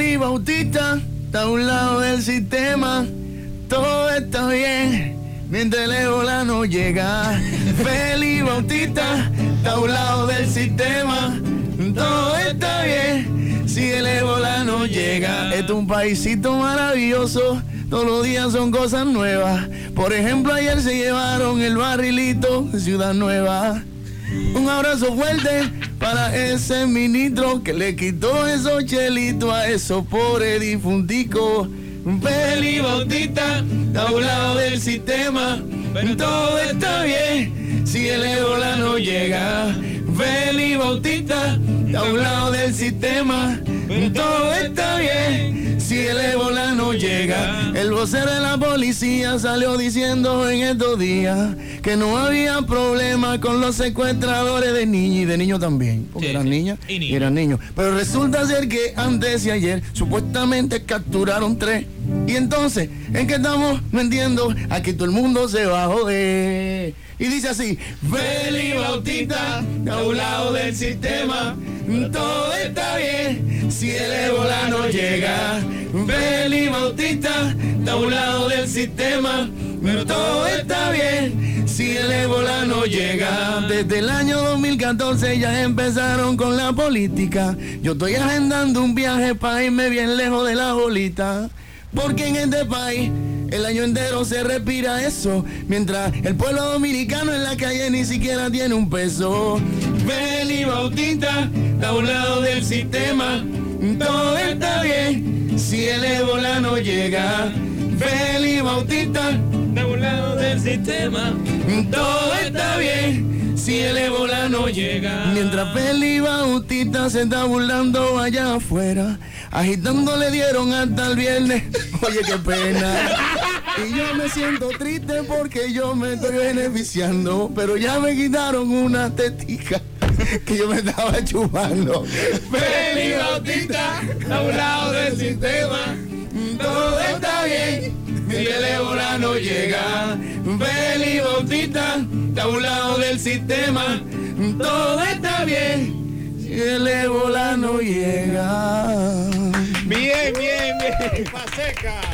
Feli Bautista está a un lado del sistema. Todo está bien mientras el ébola no llega. Feli Bautista está a un lado del sistema. Todo está bien si el ébola no llega. Esto es un paisito maravilloso. Todos los días son cosas nuevas. Por ejemplo, ayer se llevaron el barrilito de Ciudad Nueva. Un abrazo fuerte para ese ministro que le quitó esos chelitos a esos pobres difunticos. Feli Bautista, está a un lado del sistema, pero todo está bien si el ébola no llega. Feli Bautista, está a un lado del sistema, todo está bien si el ébola no llega. El vocero de la policía salió diciendo en estos días que no había problema con los secuestradores de niños y de niños también, porque Sí, eran sí. niñas Y eran niños. Pero resulta ser que antes y ayer supuestamente capturaron tres. Y entonces, ¿en qué estamos? No entiendo. Aquí todo el mundo se va a joder. Y dice así, Feli Bautista, a un lado del sistema, todo está bien si el ébola no llega. Feli Bautista, a un lado del sistema, pero todo está bien si el ébola no llega. Desde el año 2014 ya empezaron con la política. Yo estoy agendando un viaje para irme bien lejos de la bolita. Porque en este país el año entero se respira eso. Mientras el pueblo dominicano en la calle ni siquiera tiene un peso. Feli Bautista, a un lado del sistema. Todo está bien si el ébola no llega. Feli Bautista, De un lado del sistema. todo está bien si el ébola no llega. Mientras Feli Bautista se está burlando allá afuera, agitando le dieron hasta el viernes. Oye, qué pena. Y yo me siento triste porque yo me estoy beneficiando, pero ya me quitaron una tetica que yo me estaba chupando. Feli Bautista, a un lado del sistema, todo está bien. Si el ébola no llega, Feli Bautista, a un lado del sistema, todo está bien. Si el ébola no llega. Bien, bien, bien. Paseca.